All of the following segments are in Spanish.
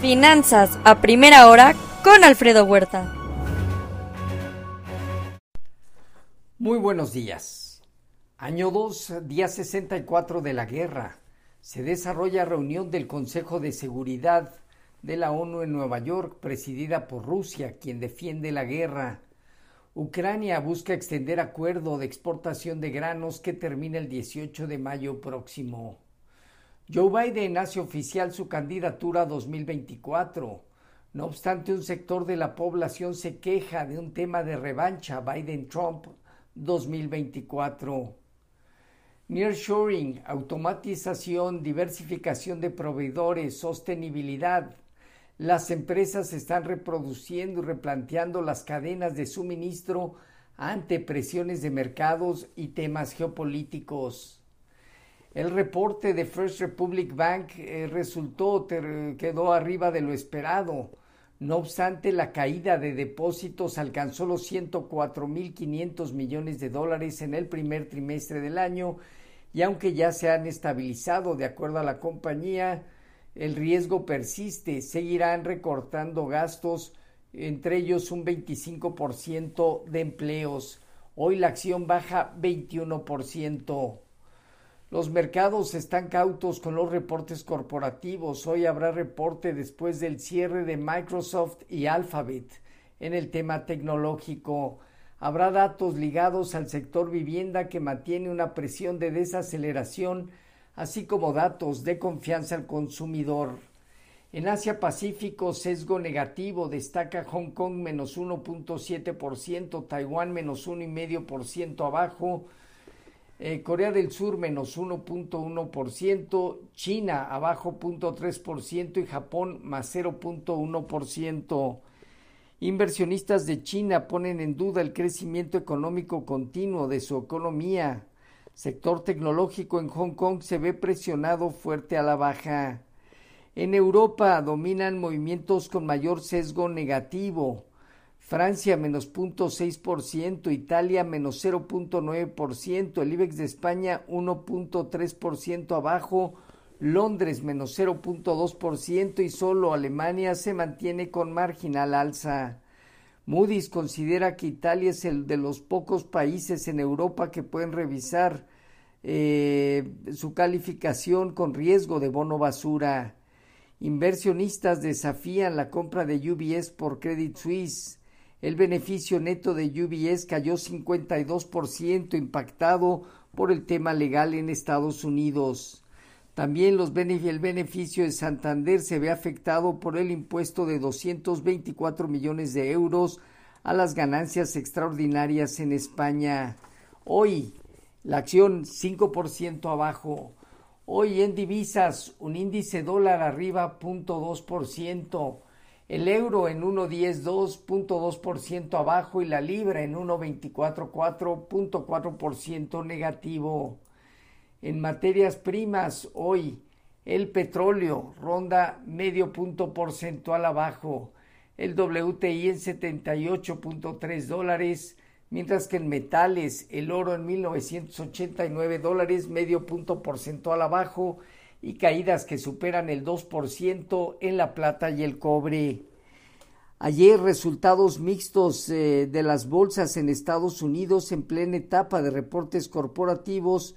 Finanzas a primera hora con Alfredo Huerta. Muy buenos días. Año 2, día 64 de la guerra. Se desarrolla reunión del Consejo de Seguridad de la ONU en Nueva York, presidida por Rusia, quien defiende la guerra. Ucrania busca extender acuerdo de exportación de granos que termina el 18 de mayo próximo. Joe Biden hace oficial su candidatura a 2024. No obstante, un sector de la población se queja de un tema de revancha Biden-Trump 2024. Nearshoring, automatización, diversificación de proveedores, sostenibilidad. Las empresas están reproduciendo y replanteando las cadenas de suministro ante presiones de mercados y temas geopolíticos. El reporte de First Republic Bank eh, resultó, quedó arriba de lo esperado. No obstante, la caída de depósitos alcanzó los 104.500 millones de dólares en el primer trimestre del año y aunque ya se han estabilizado de acuerdo a la compañía, el riesgo persiste. Seguirán recortando gastos, entre ellos un 25% de empleos. Hoy la acción baja 21%. Los mercados están cautos con los reportes corporativos. Hoy habrá reporte después del cierre de Microsoft y Alphabet en el tema tecnológico. Habrá datos ligados al sector vivienda que mantiene una presión de desaceleración, así como datos de confianza al consumidor. En Asia Pacífico, sesgo negativo, destaca Hong Kong menos 1.7%, Taiwán menos 1,5% abajo, eh, Corea del Sur menos 1.1%, China abajo 0.3% y Japón más 0.1%. Inversionistas de China ponen en duda el crecimiento económico continuo de su economía. Sector tecnológico en Hong Kong se ve presionado fuerte a la baja. En Europa dominan movimientos con mayor sesgo negativo. Francia menos 0.6%, Italia menos 0.9%, el IBEX de España 1.3% abajo, Londres menos 0.2% y solo Alemania se mantiene con marginal alza. Moody's considera que Italia es el de los pocos países en Europa que pueden revisar eh, su calificación con riesgo de bono basura. Inversionistas desafían la compra de UBS por Credit Suisse. El beneficio neto de UBS cayó 52% impactado por el tema legal en Estados Unidos. También el beneficio de Santander se ve afectado por el impuesto de 224 millones de euros a las ganancias extraordinarias en España. Hoy, la acción 5% abajo. Hoy en divisas, un índice dólar arriba 0.2% el euro en 1.10, abajo y la libra en 1.24, negativo. En materias primas, hoy el petróleo ronda medio punto porcentual abajo, el WTI en 78.3 dólares, mientras que en metales el oro en 1989 dólares, medio punto porcentual abajo, y caídas que superan el 2% en la plata y el cobre. Ayer resultados mixtos eh, de las bolsas en Estados Unidos en plena etapa de reportes corporativos,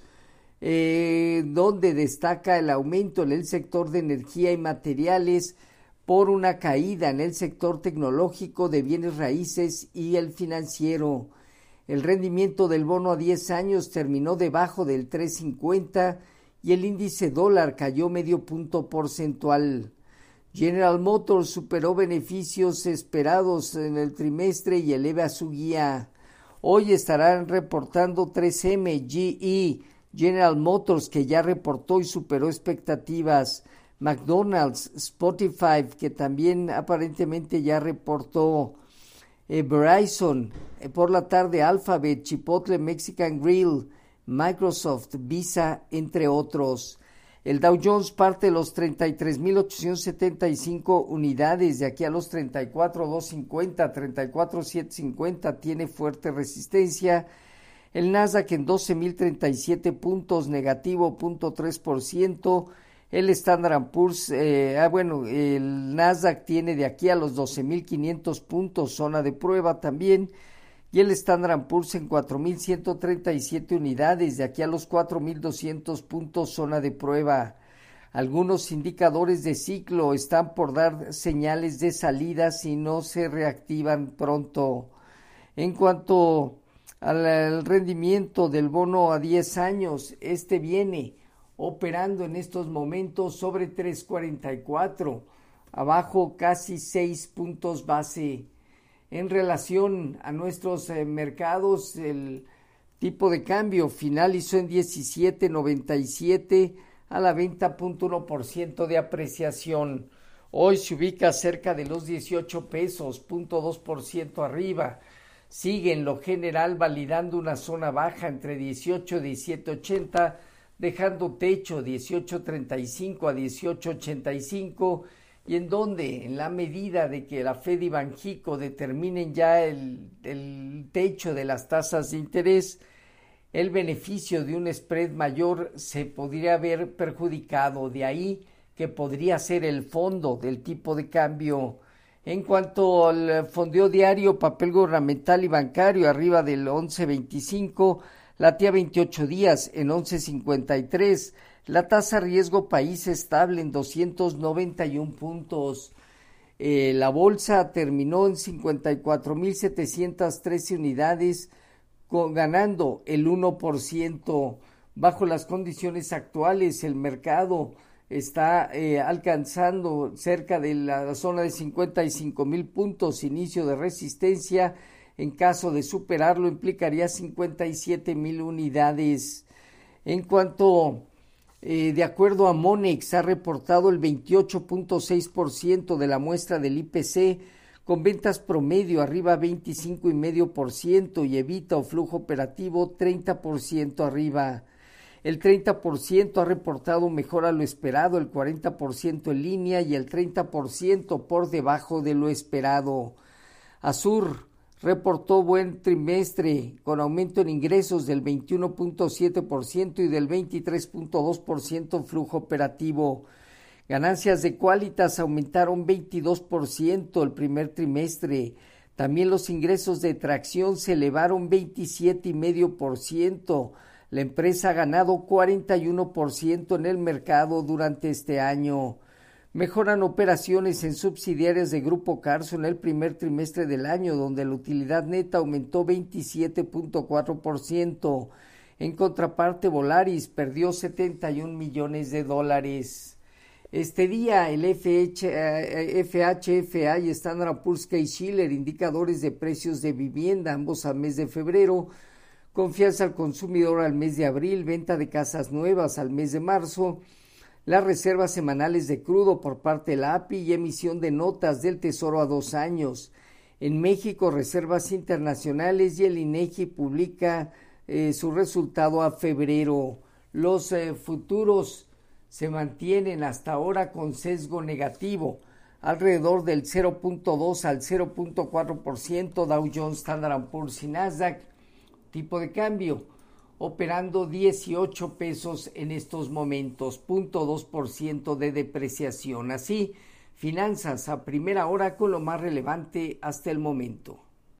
eh, donde destaca el aumento en el sector de energía y materiales por una caída en el sector tecnológico de bienes raíces y el financiero. El rendimiento del bono a 10 años terminó debajo del 350 y el índice dólar cayó medio punto porcentual. General Motors superó beneficios esperados en el trimestre y eleva su guía. Hoy estarán reportando 3M, GE, General Motors que ya reportó y superó expectativas, McDonald's, Spotify que también aparentemente ya reportó, eh, Verizon, eh, por la tarde Alphabet, Chipotle Mexican Grill, Microsoft, Visa, entre otros. El Dow Jones parte de los 33.875 unidades de aquí a los 34.250, 34.750 tiene fuerte resistencia. El Nasdaq en 12.037 puntos, negativo 0.3%. El Standard Poor's, eh, ah, bueno, el Nasdaq tiene de aquí a los 12.500 puntos, zona de prueba también, y el Standard Poor's en 4.137 unidades, de aquí a los 4.200 puntos, zona de prueba. Algunos indicadores de ciclo están por dar señales de salida si no se reactivan pronto. En cuanto al rendimiento del bono a 10 años, este viene operando en estos momentos sobre 3.44, abajo casi 6 puntos base. En relación a nuestros eh, mercados, el tipo de cambio finalizó en 17.97 a la venta, ciento de apreciación. Hoy se ubica cerca de los 18 pesos, punto dos por ciento arriba. Sigue en lo general validando una zona baja entre 18 y 17.80, dejando techo 18.35 a 18.85 y en donde, en la medida de que la Fed y Banjico determinen ya el, el techo de las tasas de interés, el beneficio de un spread mayor se podría haber perjudicado. De ahí que podría ser el fondo del tipo de cambio. En cuanto al fondeo diario, papel gubernamental y bancario arriba del 11.25, la tía 28 días en 11.53, la tasa riesgo país estable en 291 puntos. Eh, la bolsa terminó en 54.713 unidades, ganando el 1%. Bajo las condiciones actuales, el mercado está eh, alcanzando cerca de la zona de 55 mil puntos, inicio de resistencia. En caso de superarlo, implicaría 57 mil unidades. En cuanto, eh, de acuerdo a Monex, ha reportado el 28.6% de la muestra del IPC con ventas promedio arriba 25,5% y evita o flujo operativo 30% arriba. El 30% ha reportado mejor a lo esperado, el 40% en línea y el 30% por debajo de lo esperado. Azur reportó buen trimestre con aumento en ingresos del 21.7% y del 23.2% flujo operativo. Ganancias de Qualitas aumentaron 22% el primer trimestre. También los ingresos de tracción se elevaron 27,5%. La empresa ha ganado 41% en el mercado durante este año. Mejoran operaciones en subsidiarias de Grupo Carso en el primer trimestre del año, donde la utilidad neta aumentó 27.4%. En contraparte, Volaris perdió 71 millones de dólares. Este día el FH, FHFA y Standard Poor's Case Schiller, indicadores de precios de vivienda, ambos al mes de febrero, confianza al consumidor al mes de abril, venta de casas nuevas al mes de marzo, las reservas semanales de crudo por parte de la API y emisión de notas del Tesoro a dos años. En México, reservas internacionales y el INEGI publica eh, su resultado a febrero. Los eh, futuros se mantienen hasta ahora con sesgo negativo, alrededor del 0.2 al 0.4% Dow Jones, Standard Poor's y Nasdaq, tipo de cambio, operando 18 pesos en estos momentos, 0.2% de depreciación. Así, finanzas a primera hora con lo más relevante hasta el momento.